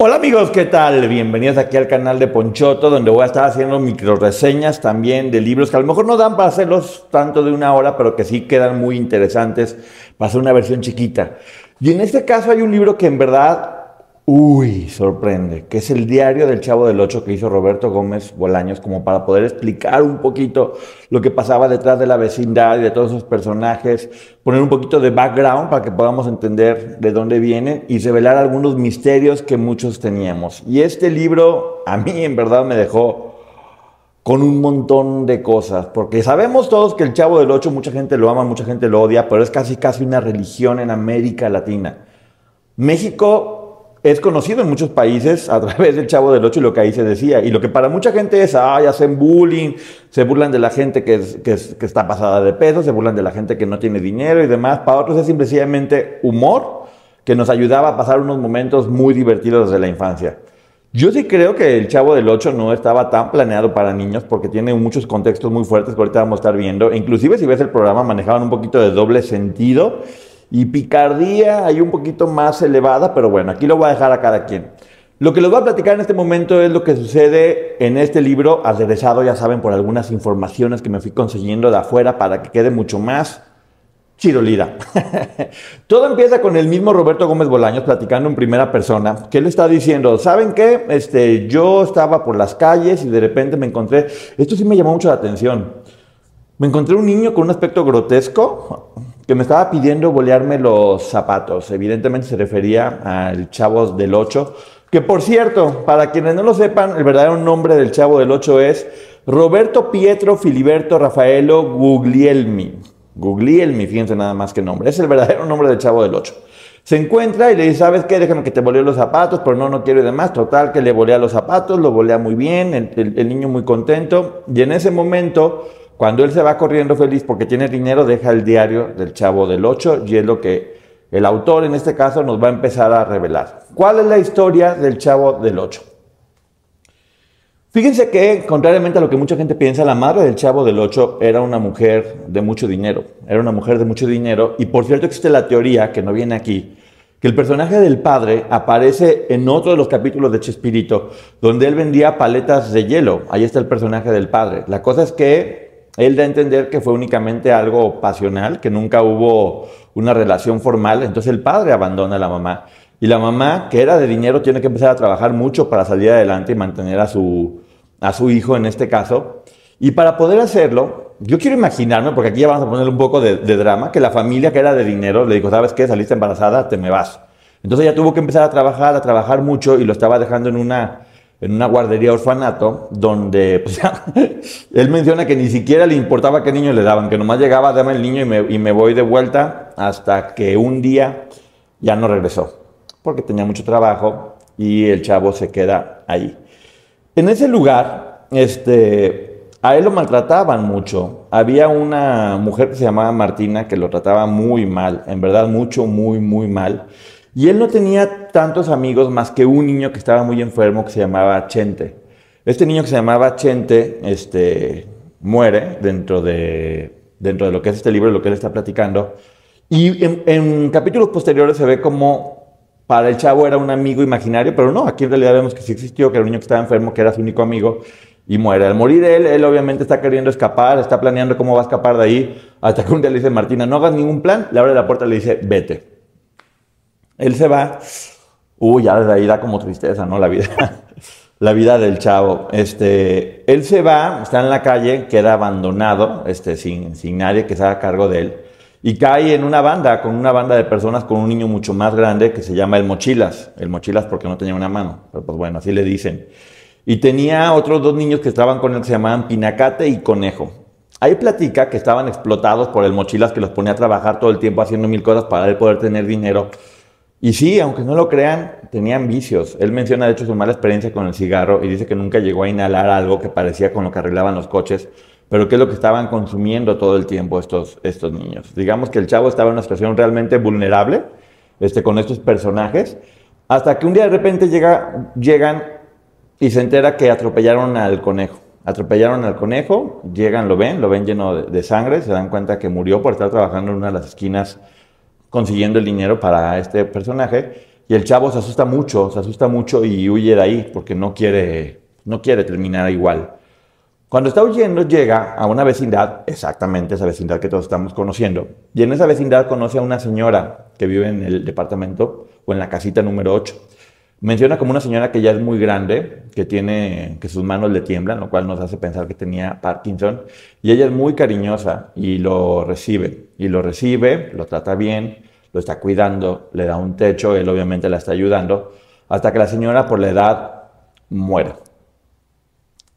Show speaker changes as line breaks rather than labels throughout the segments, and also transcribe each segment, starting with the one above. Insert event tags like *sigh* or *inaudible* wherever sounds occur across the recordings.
Hola amigos, ¿qué tal? Bienvenidos aquí al canal de Ponchoto, donde voy a estar haciendo micro reseñas también de libros que a lo mejor no dan para hacerlos tanto de una hora, pero que sí quedan muy interesantes para hacer una versión chiquita. Y en este caso hay un libro que en verdad Uy, sorprende, que es el diario del Chavo del Ocho que hizo Roberto Gómez Bolaños, como para poder explicar un poquito lo que pasaba detrás de la vecindad y de todos esos personajes, poner un poquito de background para que podamos entender de dónde vienen y revelar algunos misterios que muchos teníamos. Y este libro a mí en verdad me dejó con un montón de cosas, porque sabemos todos que el Chavo del Ocho mucha gente lo ama, mucha gente lo odia, pero es casi casi una religión en América Latina. México es conocido en muchos países a través del Chavo del Ocho y lo que ahí se decía. Y lo que para mucha gente es, ay, hacen bullying, se burlan de la gente que, que, está pasada de peso, se burlan de la gente que no tiene dinero y demás. Para otros es simplemente humor que nos ayudaba a pasar unos momentos muy divertidos desde la infancia. Yo sí creo que el Chavo del Ocho no estaba tan planeado para niños porque tiene muchos contextos muy fuertes que ahorita vamos a estar viendo. inclusive si ves el programa manejaban un poquito de doble sentido y picardía hay un poquito más elevada, pero bueno, aquí lo voy a dejar a cada quien. Lo que les voy a platicar en este momento es lo que sucede en este libro, aderezado, ya saben, por algunas informaciones que me fui consiguiendo de afuera para que quede mucho más chirolida. *laughs* Todo empieza con el mismo Roberto Gómez Bolaños platicando en primera persona, que él está diciendo, ¿saben qué? Este, yo estaba por las calles y de repente me encontré, esto sí me llamó mucho la atención, me encontré un niño con un aspecto grotesco, que me estaba pidiendo bolearme los zapatos. Evidentemente se refería al Chavo del 8, que por cierto, para quienes no lo sepan, el verdadero nombre del Chavo del 8 es Roberto Pietro Filiberto Rafaelo Guglielmi. Guglielmi, fíjense nada más que nombre. Es el verdadero nombre del Chavo del 8. Se encuentra y le dice, ¿sabes qué? Déjame que te bolee los zapatos, pero no, no quiero y demás. Total, que le volea los zapatos, lo volea muy bien, el niño muy contento. Y en ese momento cuando él se va corriendo feliz porque tiene dinero, deja el diario del Chavo del 8 y es lo que el autor en este caso nos va a empezar a revelar. ¿Cuál es la historia del Chavo del 8? Fíjense que, contrariamente a lo que mucha gente piensa, la madre del Chavo del 8 era una mujer de mucho dinero. Era una mujer de mucho dinero. Y por cierto existe la teoría, que no viene aquí, que el personaje del padre aparece en otro de los capítulos de Chespirito, donde él vendía paletas de hielo. Ahí está el personaje del padre. La cosa es que él da a entender que fue únicamente algo pasional, que nunca hubo una relación formal, entonces el padre abandona a la mamá. Y la mamá, que era de dinero, tiene que empezar a trabajar mucho para salir adelante y mantener a su, a su hijo en este caso. Y para poder hacerlo, yo quiero imaginarme, porque aquí ya vamos a poner un poco de, drama, que la familia que era de dinero le dijo, ¿sabes qué? Saliste embarazada, te me vas. Entonces ella tuvo que empezar a trabajar, a trabajar mucho y lo estaba dejando en una en una guardería orfanato, donde *laughs* pues, él menciona que ni siquiera le importaba qué niño le daban, que nomás llegaba, dame el niño y me, y me voy de vuelta, hasta que un día ya no regresó, porque tenía mucho trabajo y el chavo se queda ahí. En ese lugar, este, a él lo maltrataban mucho. Había una mujer que se llamaba Martina que lo trataba muy mal, en verdad mucho, muy, muy mal. Y él no tenía tantos amigos más que un niño que estaba muy enfermo que se llamaba Chente. Este niño que se llamaba Chente este, muere dentro de, dentro de lo que es este libro, lo que él está platicando. Y en, capítulos posteriores se ve como para el chavo era un amigo imaginario, pero no, aquí en realidad vemos que sí existió, que era un niño que estaba enfermo, que era su único amigo, y muere. Al morir él, él obviamente está queriendo escapar, está planeando cómo va a escapar de ahí, hasta que un día le dice, Martina, no hagas ningún plan, le abre la puerta y le dice, vete. Él se va. Uy, ya desde ahí da como tristeza, ¿no? La vida. *laughs* la vida del chavo. Este, él se va, está en la calle, queda abandonado, este, sin, sin nadie que se haga cargo de él. Y cae en una banda, con una banda de personas con un niño mucho más grande que se llama el Mochilas. El Mochilas porque no tenía una mano, pero pues bueno, así le dicen. Y tenía otros dos niños que estaban con él que se llamaban Pinacate y Conejo. Ahí platica que estaban explotados por el Mochilas que los ponía a trabajar todo el tiempo haciendo mil cosas para él poder tener dinero y sí, aunque no lo crean, tenían vicios. Él menciona de hecho su mala experiencia con el cigarro y dice que nunca llegó a inhalar algo que parecía con lo que arreglaban los coches, pero que es lo que estaban consumiendo todo el tiempo estos, estos niños. Digamos que el chavo estaba en una situación realmente vulnerable este, con estos personajes, hasta que un día de repente llega, llegan y se entera que atropellaron al conejo. Atropellaron al conejo, llegan, lo ven, lo ven lleno de, de sangre, se dan cuenta que murió por estar trabajando en una de las esquinas consiguiendo el dinero para este personaje. y el chavo se asusta mucho, se asusta mucho y huye de ahí porque no quiere, no quiere terminar igual. Cuando está huyendo llega a una vecindad, exactamente esa vecindad que todos estamos conociendo, y en esa vecindad conoce a una señora que vive en el departamento o en la casita número 8. Menciona como una señora que ya es muy grande, que tiene que sus manos le tiemblan, lo cual nos hace pensar que tenía Parkinson, y ella es muy cariñosa y lo recibe, y lo recibe, lo trata bien, lo está cuidando, le da un techo, él obviamente la está ayudando, hasta que la señora por la edad muere.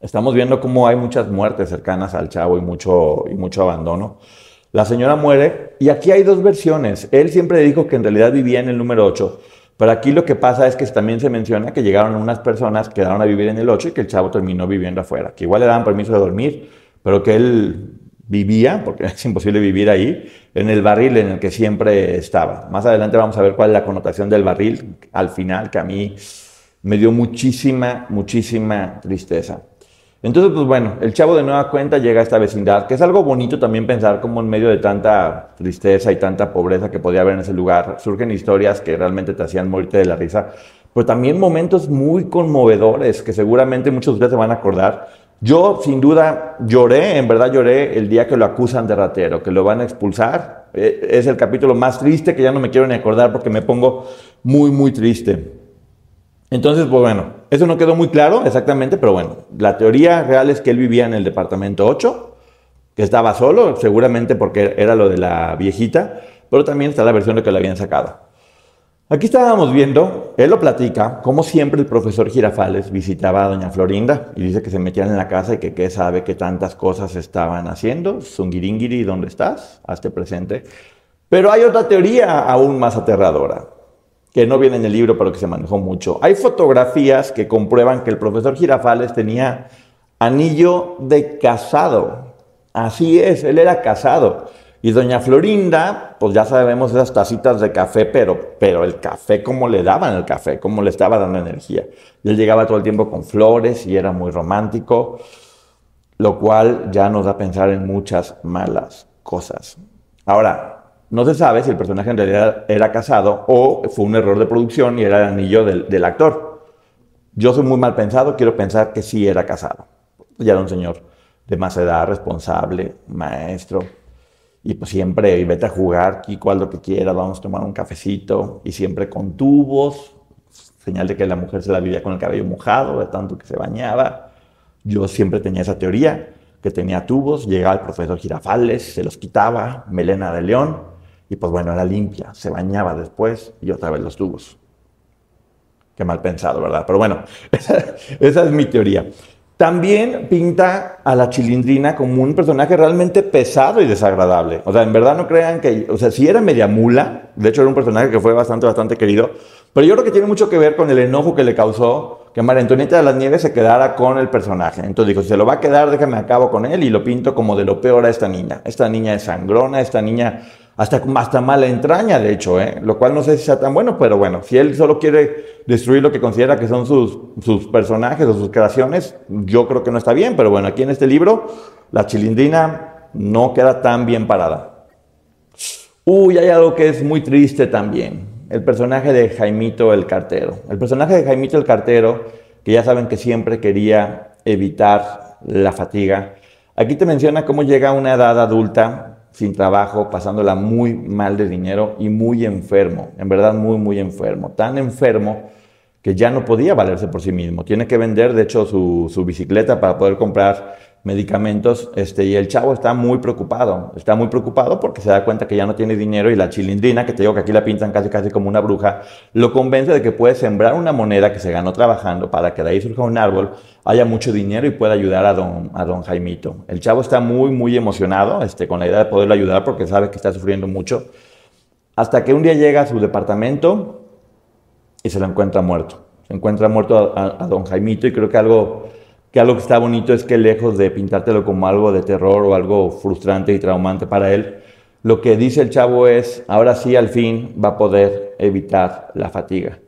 Estamos viendo cómo hay muchas muertes cercanas al chavo y mucho, y mucho abandono. La señora muere y aquí hay dos versiones. Él siempre dijo que en realidad vivía en el número 8, pero aquí lo que pasa es que también se menciona que llegaron unas personas, quedaron a vivir en el 8 y que el chavo terminó viviendo afuera, que igual le daban permiso de dormir, pero que él vivía, porque *laughs* es imposible vivir ahí, en el barril en el que siempre estaba. Más adelante vamos a ver cuál es la connotación del barril al final, que a mí me dio muchísima, muchísima tristeza. Entonces, pues bueno, el chavo de nueva cuenta llega a esta vecindad, que es algo bonito también pensar como en medio de tanta tristeza y tanta pobreza que podía haber en ese lugar, surgen historias que realmente te hacían morirte de la risa, pero también momentos muy conmovedores que seguramente muchos de ustedes se van a acordar. Yo, sin duda, lloré, en verdad lloré el día que lo acusan de ratero, que lo van a expulsar. Eh, es el capítulo más triste que ya no me quiero ni acordar porque me pongo muy, muy triste. Entonces, pues bueno, eso no quedó muy claro exactamente, pero bueno, la teoría real es que él vivía en el departamento 8, que estaba solo, seguramente porque era lo de la viejita, pero también está la versión de que lo habían sacado. Aquí estábamos viendo, él lo platica, como siempre el profesor Girafales visitaba a doña Florinda y dice que se metían en la casa y que qué sabe que tantas cosas estaban haciendo. Zungiringiri, ¿dónde estás? Hazte presente. Pero hay otra teoría aún más aterradora que no viene en el libro, pero que se manejó mucho. Hay fotografías que comprueban que el profesor Girafales tenía anillo de casado. Así es, él era casado. Y doña Florinda, pues ya sabemos esas tacitas de café, pero, pero el café, ¿cómo le daban el café? ¿Cómo le estaba dando energía? Él llegaba todo el tiempo con flores y era muy romántico, lo cual ya nos da a pensar en muchas malas cosas. Ahora, no se sabe si el personaje en realidad era casado o fue un error de producción y era el anillo del, actor. Yo soy muy mal pensado, quiero pensar que sí era casado. Ya era un señor de más edad, responsable, maestro. Y pues siempre, y vete a jugar, aquí lo que quiera, vamos a tomar un cafecito. Y siempre con tubos, señal de que la mujer se la vivía con el cabello mojado, de tanto que se bañaba. Yo siempre tenía esa teoría, que tenía tubos, llegaba el profesor Girafales, se los quitaba, melena de león, y pues bueno, era limpia, se bañaba después y otra vez los tubos. Qué mal pensado, ¿verdad? Pero bueno, *laughs* esa, es mi teoría. También pinta a la chilindrina como un personaje realmente pesado y desagradable. O sea, en verdad no crean que, o sea, si era media mula, de hecho era un personaje que fue bastante, bastante querido, pero yo creo que tiene mucho que ver con el enojo que le causó que María Antonieta de las Nieves se quedara con el personaje. Entonces dijo, se lo va a quedar, déjame acabo con él y lo pinto como de lo peor a esta niña. Esta niña es sangrona, esta niña hasta, hasta mala entraña, de hecho, ¿eh? lo cual no sé si sea tan bueno, pero bueno, si él solo quiere destruir lo que considera que son sus, sus personajes o sus creaciones, yo creo que no está bien, pero bueno, aquí en este libro, la chilindrina no queda tan bien parada. Uy, hay algo que es muy triste también, el personaje de Jaimito el Cartero. El personaje de Jaimito el Cartero, que ya saben que siempre quería evitar la fatiga, aquí te menciona cómo llega a una edad adulta sin trabajo, pasándola muy mal de dinero y muy enfermo, en verdad muy, muy enfermo, tan enfermo que ya no podía valerse por sí mismo. Tiene que vender, de hecho, su, su bicicleta para poder comprar medicamentos, este, y el chavo está muy preocupado, está muy preocupado porque se da cuenta que ya no tiene dinero y la chilindrina, que te digo que aquí la pintan casi casi como una bruja, lo convence de que puede sembrar una moneda que se ganó trabajando para que de ahí surja un árbol, haya mucho dinero y pueda ayudar a don, a don Jaimito. El chavo está muy, muy emocionado este, con la idea de poderlo ayudar porque sabe que está sufriendo mucho, hasta que un día llega a su departamento y se lo encuentra muerto. Se encuentra muerto a don Jaimito y creo que algo que algo que está bonito es que lejos de pintártelo como algo de terror o algo frustrante y traumante para él, lo que dice el chavo es, ahora sí al fin va a poder evitar la fatiga.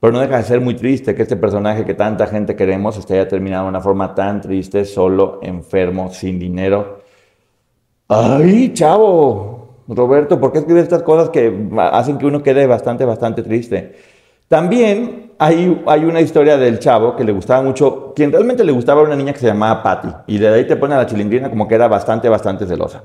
Pero no deja de ser muy triste que este personaje que tanta gente queremos esté ya terminado de una forma tan triste, solo, enfermo, sin dinero. ¡Ay, chavo! Roberto, ¿por qué escribes estas cosas que hacen que uno quede bastante, bastante triste? También hay, hay una historia del chavo que le gustaba mucho, quien realmente le gustaba una niña que se llamaba Patty, y de ahí te pone a la chilindrina como que era bastante, bastante celosa.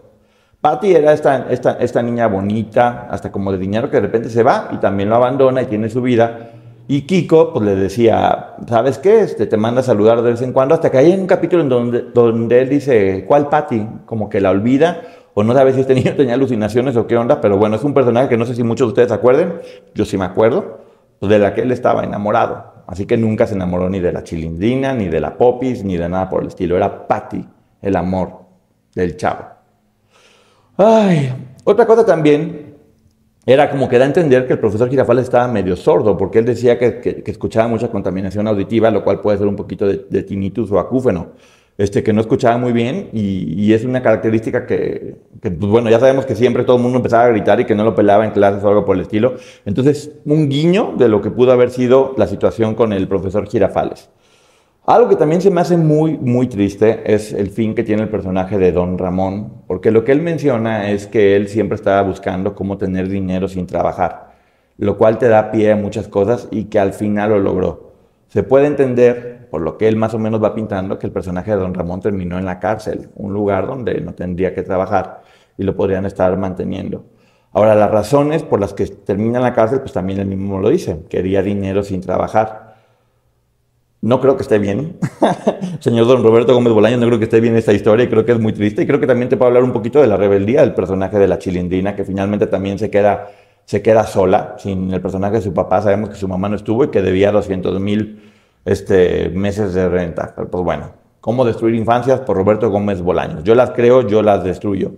Patty era esta, esta, esta niña bonita, hasta como de dinero que de repente se va y también lo abandona y tiene su vida. Y Kiko pues le decía, ¿sabes qué? Este, te manda a saludar de vez en cuando, hasta que hay un capítulo en donde, donde él dice, ¿cuál Patty? Como que la olvida, o no sabe si este *laughs* niño tenía alucinaciones o qué onda, pero bueno, es un personaje que no sé si muchos de ustedes acuerden, yo sí me acuerdo, de la que él estaba enamorado. Así que nunca se enamoró ni de la chilindrina, ni de la popis, ni de nada por el estilo. Era Patty, el amor del chavo. Ay, otra cosa también era como que da a entender que el profesor Girafales estaba medio sordo, porque él decía que, escuchaba mucha contaminación auditiva, lo cual puede ser un poquito de, tinnitus o acúfeno, este, que no escuchaba muy bien y, es una característica que, pues bueno, ya sabemos que siempre todo el mundo empezaba a gritar y que no lo pelaba en clases o algo por el estilo. Entonces, un guiño de lo que pudo haber sido la situación con el profesor Girafales. Algo que también se me hace muy, muy triste es el fin que tiene el personaje de Don Ramón, porque lo que él menciona es que él siempre estaba buscando cómo tener dinero sin trabajar, lo cual te da pie a muchas cosas y que al final lo logró. Se puede entender, por lo que él más o menos va pintando, que el personaje de Don Ramón terminó en la cárcel, un lugar donde no tendría que trabajar y lo podrían estar manteniendo. Ahora, las razones por las que termina en la cárcel, pues también él mismo lo dice, quería dinero sin trabajar. No creo que esté bien. *laughs* Señor don Roberto Gómez Bolaño, no creo que esté bien esta historia y creo que es muy triste. Y creo que también te puedo hablar un poquito de la rebeldía del personaje de la chilindrina, que finalmente también se queda, se queda sola, sin el personaje de su papá. Sabemos que su mamá no estuvo y que debía 200 mil este, meses de renta. Pero pues bueno, ¿cómo destruir infancias? Por Roberto Gómez Bolaños. Yo las creo, yo las destruyo.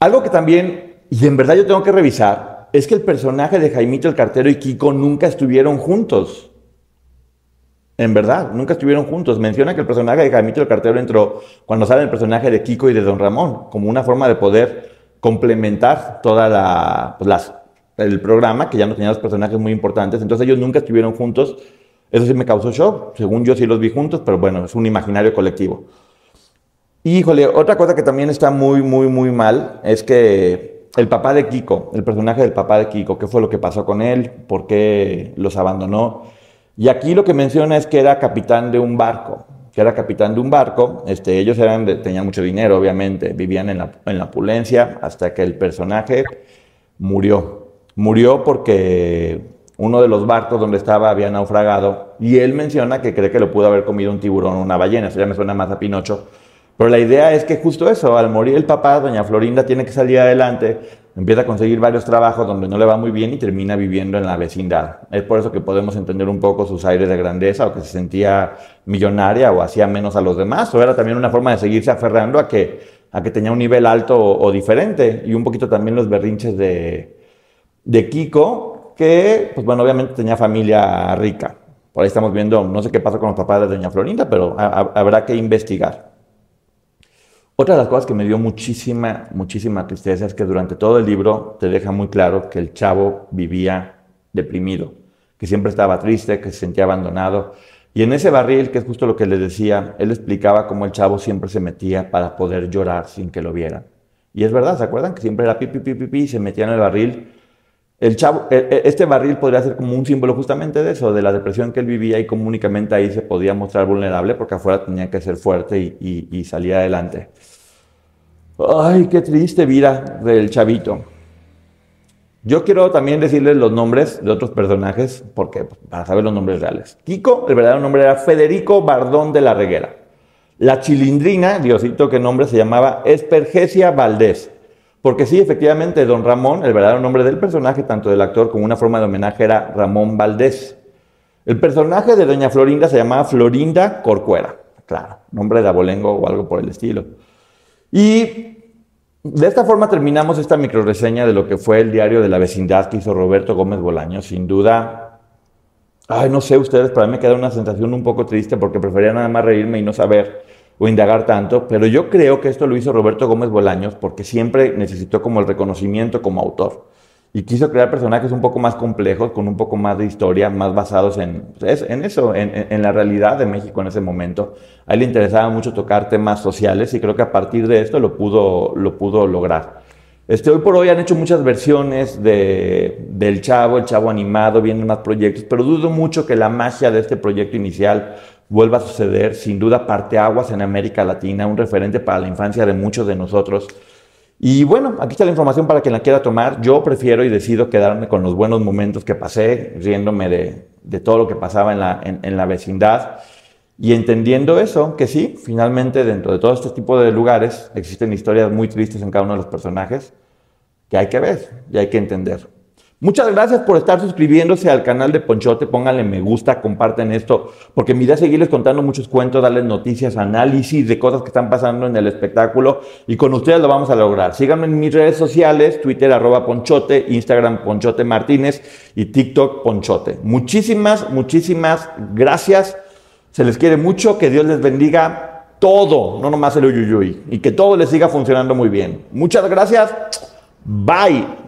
Algo que también, y en verdad yo tengo que revisar, es que el personaje de Jaimito el Cartero y Kiko nunca estuvieron juntos. En verdad, nunca estuvieron juntos. Menciona que el personaje de Jaimito el Cartero entró cuando sale el personaje de Kiko y de Don Ramón, como una forma de poder complementar toda la, pues, el programa, que ya no tenía los personajes muy importantes. Entonces ellos nunca estuvieron juntos. Eso sí me causó shock. Según yo sí los vi juntos, pero bueno, es un imaginario colectivo. híjole, otra cosa que también está muy, muy, muy mal es que el papá de Kiko, el personaje del papá de Kiko, ¿qué fue lo que pasó con él? ¿Por qué los abandonó? Y aquí lo que menciona es que era capitán de un barco, que era capitán de un barco, este, ellos eran tenían mucho dinero, obviamente, vivían en la, en la opulencia hasta que el personaje murió. Murió porque uno de los barcos donde estaba había naufragado y él menciona que cree que lo pudo haber comido un tiburón o una ballena, eso ya me suena más a Pinocho. Pero la idea es que justo eso, al morir el papá, doña Florinda tiene que salir adelante, empieza a conseguir varios trabajos donde no le va muy bien y termina viviendo en la vecindad. Es por eso que podemos entender un poco sus aires de grandeza o que se sentía millonaria o hacía menos a los demás, o era también una forma de seguirse aferrando a que, a que tenía un nivel alto o, diferente y un poquito también los berrinches de, de Kiko, que pues bueno, obviamente tenía familia rica. Por ahí estamos viendo, no sé qué pasa con los papás de Doña Florinda, pero habrá que investigar. Otra de las cosas que me dio muchísima, muchísima tristeza es que durante todo el libro te deja muy claro que el chavo vivía deprimido, que siempre estaba triste, que se sentía abandonado. Y en ese barril, que es justo lo que le decía, él explicaba cómo el chavo siempre se metía para poder llorar sin que lo vieran. Y es verdad, ¿se acuerdan? Que siempre era pipi, pipi, pipi, y se metía en el barril. El chavo, e, e, este barril podría ser como un símbolo justamente de eso, de la depresión que él vivía y cómo únicamente ahí se podía mostrar vulnerable porque afuera tenía que ser fuerte y, y salir adelante. Ay, qué triste vida del chavito. Yo quiero también decirles los nombres de otros personajes, porque para saber los nombres reales. Kiko, el verdadero nombre era Federico Bardón de la Reguera. La chilindrina, Diosito, qué nombre se llamaba Espergesia Valdés. Porque sí, efectivamente, don Ramón, el verdadero nombre del personaje, tanto del actor como una forma de homenaje, era Ramón Valdés. El personaje de doña Florinda se llamaba Florinda Corcuera. Claro, nombre de abolengo o algo por el estilo. Y de esta forma terminamos esta microreseña de lo que fue el diario de la vecindad que hizo Roberto Gómez Bolaño. Sin duda, ay, no sé ustedes, para mí me queda una sensación un poco triste porque prefería nada más reírme y no saber o indagar tanto, pero yo creo que esto lo hizo Roberto Gómez Bolaños porque siempre necesitó como el reconocimiento como autor y quiso crear personajes un poco más complejos, con un poco más de historia, más basados en, pues, en eso, en, la realidad de México en ese momento. A él le interesaba mucho tocar temas sociales y creo que a partir de esto lo pudo, lo pudo lograr. Este, hoy por hoy han hecho muchas versiones de, del Chavo, el Chavo animado, vienen más proyectos, pero dudo mucho que la magia de este proyecto inicial vuelva a suceder. Sin duda, parte aguas en América Latina, un referente para la infancia de muchos de nosotros. Y bueno, aquí está la información para quien la quiera tomar. Yo prefiero y decido quedarme con los buenos momentos que pasé, riéndome de, de todo lo que pasaba en la, en, en la vecindad. Y entendiendo eso, que sí, finalmente dentro de todo este tipo de lugares existen historias muy tristes en cada uno de los personajes que hay que ver y hay que entender. Muchas gracias por estar suscribiéndose al canal de Ponchote. Pónganle me gusta, comparten esto, porque mi idea es seguirles contando muchos cuentos, darles noticias, análisis de cosas que están pasando en el espectáculo y con ustedes lo vamos a lograr. Síganme en mis redes sociales, Twitter arroba Ponchote, Instagram Ponchote Martínez y TikTok Ponchote. Muchísimas, muchísimas gracias. Se les quiere mucho, que Dios les bendiga todo, no nomás el uyuyuy, y que todo les siga funcionando muy bien. Muchas gracias. Bye.